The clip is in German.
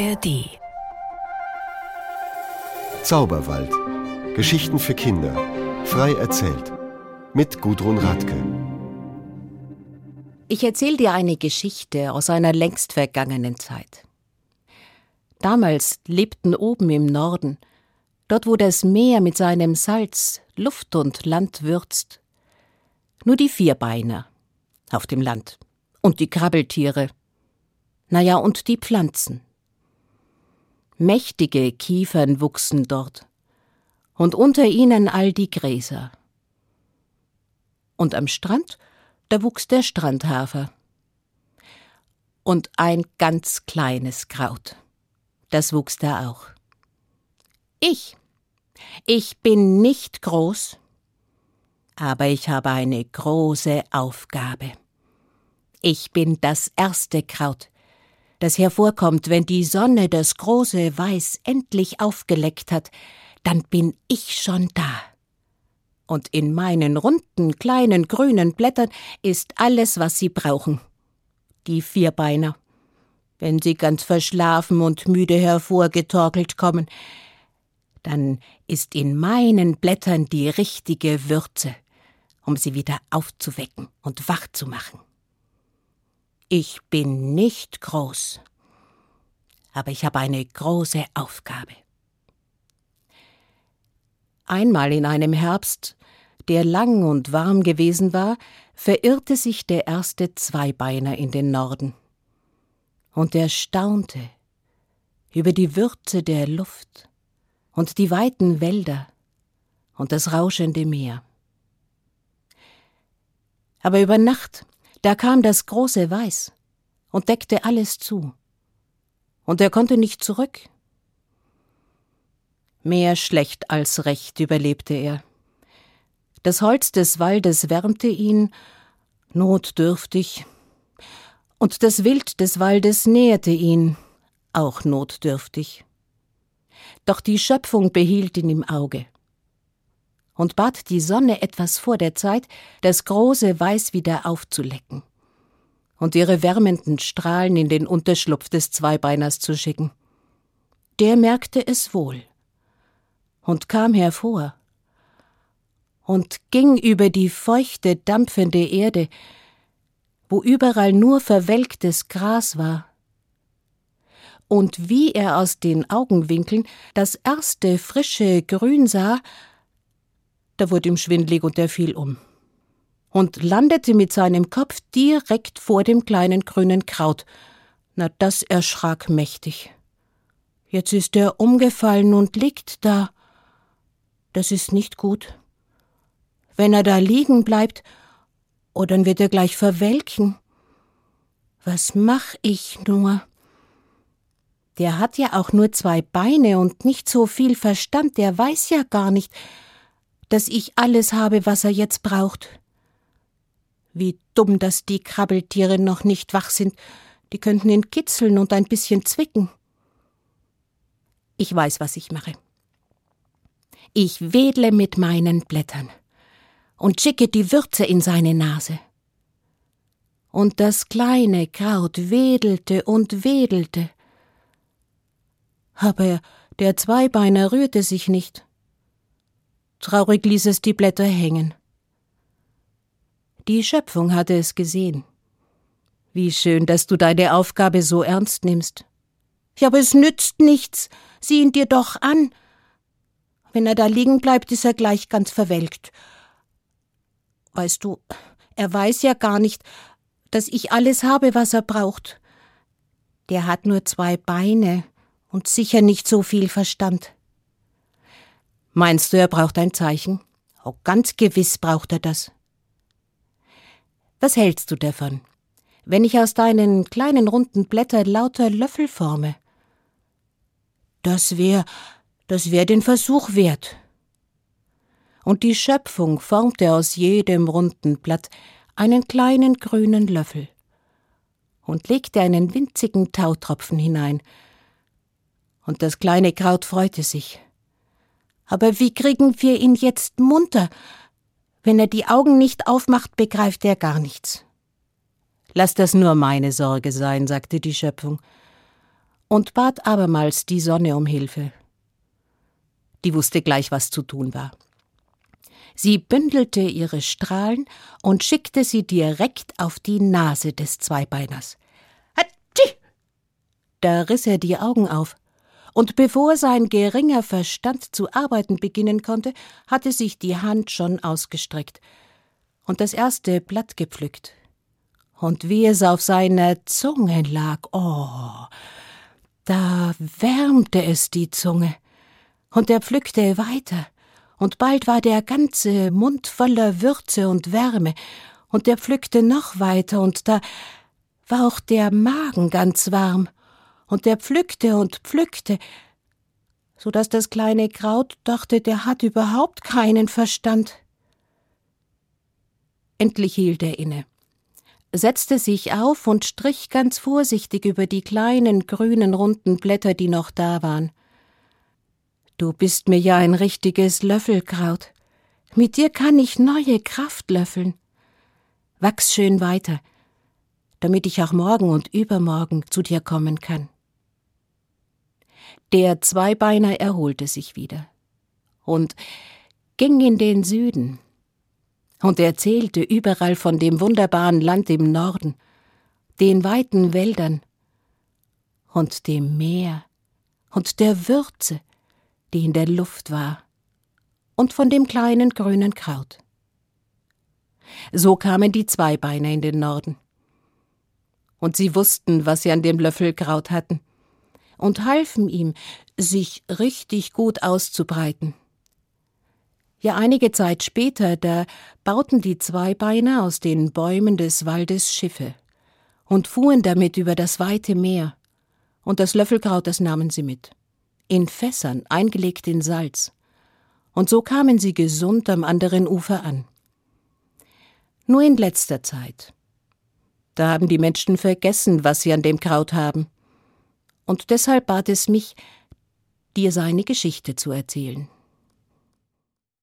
ARD Zauberwald. Geschichten für Kinder. Frei erzählt. Mit Gudrun Radke. Ich erzähle dir eine Geschichte aus einer längst vergangenen Zeit. Damals lebten oben im Norden, dort wo das Meer mit seinem Salz Luft und Land würzt, nur die Vierbeiner auf dem Land und die Krabbeltiere, naja, und die Pflanzen. Mächtige Kiefern wuchsen dort, und unter ihnen all die Gräser. Und am Strand, da wuchs der Strandhafer. Und ein ganz kleines Kraut, das wuchs da auch. Ich, ich bin nicht groß, aber ich habe eine große Aufgabe. Ich bin das erste Kraut, das hervorkommt, wenn die Sonne das große Weiß endlich aufgeleckt hat, dann bin ich schon da. Und in meinen runden, kleinen, grünen Blättern ist alles, was sie brauchen. Die Vierbeiner. Wenn sie ganz verschlafen und müde hervorgetorkelt kommen, dann ist in meinen Blättern die richtige Würze, um sie wieder aufzuwecken und wach zu machen. Ich bin nicht groß, aber ich habe eine große Aufgabe. Einmal in einem Herbst, der lang und warm gewesen war, verirrte sich der erste Zweibeiner in den Norden. Und er staunte über die Würze der Luft und die weiten Wälder und das rauschende Meer. Aber über Nacht da kam das große Weiß und deckte alles zu. Und er konnte nicht zurück. Mehr schlecht als recht überlebte er. Das Holz des Waldes wärmte ihn, notdürftig, und das Wild des Waldes nährte ihn, auch notdürftig. Doch die Schöpfung behielt ihn im Auge und bat die Sonne etwas vor der Zeit, das große Weiß wieder aufzulecken und ihre wärmenden Strahlen in den Unterschlupf des Zweibeiners zu schicken. Der merkte es wohl und kam hervor und ging über die feuchte, dampfende Erde, wo überall nur verwelktes Gras war. Und wie er aus den Augenwinkeln das erste frische Grün sah, da wurde ihm schwindlig und er fiel um. Und landete mit seinem Kopf direkt vor dem kleinen grünen Kraut. Na, das erschrak mächtig. Jetzt ist er umgefallen und liegt da. Das ist nicht gut. Wenn er da liegen bleibt, oh, dann wird er gleich verwelken. Was mach ich nur? Der hat ja auch nur zwei Beine und nicht so viel Verstand, der weiß ja gar nicht, dass ich alles habe, was er jetzt braucht. Wie dumm, dass die Krabbeltiere noch nicht wach sind. Die könnten ihn kitzeln und ein bisschen zwicken. Ich weiß, was ich mache. Ich wedle mit meinen Blättern und schicke die Würze in seine Nase. Und das kleine Kraut wedelte und wedelte. Aber der Zweibeiner rührte sich nicht. Traurig ließ es die Blätter hängen. Die Schöpfung hatte es gesehen. Wie schön, dass du deine Aufgabe so ernst nimmst. Ja, aber es nützt nichts. Sieh ihn dir doch an. Wenn er da liegen bleibt, ist er gleich ganz verwelkt. Weißt du, er weiß ja gar nicht, dass ich alles habe, was er braucht. Der hat nur zwei Beine und sicher nicht so viel Verstand. Meinst du, er braucht ein Zeichen? Oh, ganz gewiss braucht er das. Was hältst du davon, wenn ich aus deinen kleinen runden Blättern lauter Löffel forme? Das wär, das wär den Versuch wert. Und die Schöpfung formte aus jedem runden Blatt einen kleinen grünen Löffel und legte einen winzigen Tautropfen hinein. Und das kleine Kraut freute sich. Aber wie kriegen wir ihn jetzt munter? Wenn er die Augen nicht aufmacht, begreift er gar nichts. Lass das nur meine Sorge sein, sagte die Schöpfung. und bat abermals die Sonne um Hilfe. Die wusste gleich, was zu tun war. Sie bündelte ihre Strahlen und schickte sie direkt auf die Nase des Zweibeiners. Hatschi! Da riss er die Augen auf, und bevor sein geringer Verstand zu arbeiten beginnen konnte, hatte sich die Hand schon ausgestreckt und das erste Blatt gepflückt. Und wie es auf seiner Zunge lag, oh, da wärmte es die Zunge, und er pflückte weiter. Und bald war der ganze Mund voller Würze und Wärme, und er pflückte noch weiter, und da war auch der Magen ganz warm, und er pflückte und pflückte, so dass das kleine Kraut dachte, der hat überhaupt keinen Verstand. Endlich hielt er inne, setzte sich auf und strich ganz vorsichtig über die kleinen grünen runden Blätter, die noch da waren. Du bist mir ja ein richtiges Löffelkraut. Mit dir kann ich neue Kraft löffeln. Wachs schön weiter, damit ich auch morgen und übermorgen zu dir kommen kann. Der Zweibeiner erholte sich wieder und ging in den Süden und erzählte überall von dem wunderbaren Land im Norden, den weiten Wäldern und dem Meer und der Würze, die in der Luft war, und von dem kleinen grünen Kraut. So kamen die Zweibeiner in den Norden. Und sie wussten, was sie an dem Löffelkraut hatten, und halfen ihm, sich richtig gut auszubreiten. Ja, einige Zeit später, da bauten die Zweibeiner aus den Bäumen des Waldes Schiffe und fuhren damit über das weite Meer, und das Löffelkraut, das nahmen sie mit in Fässern, eingelegt in Salz. Und so kamen sie gesund am anderen Ufer an. Nur in letzter Zeit. Da haben die Menschen vergessen, was sie an dem Kraut haben. Und deshalb bat es mich, dir seine Geschichte zu erzählen.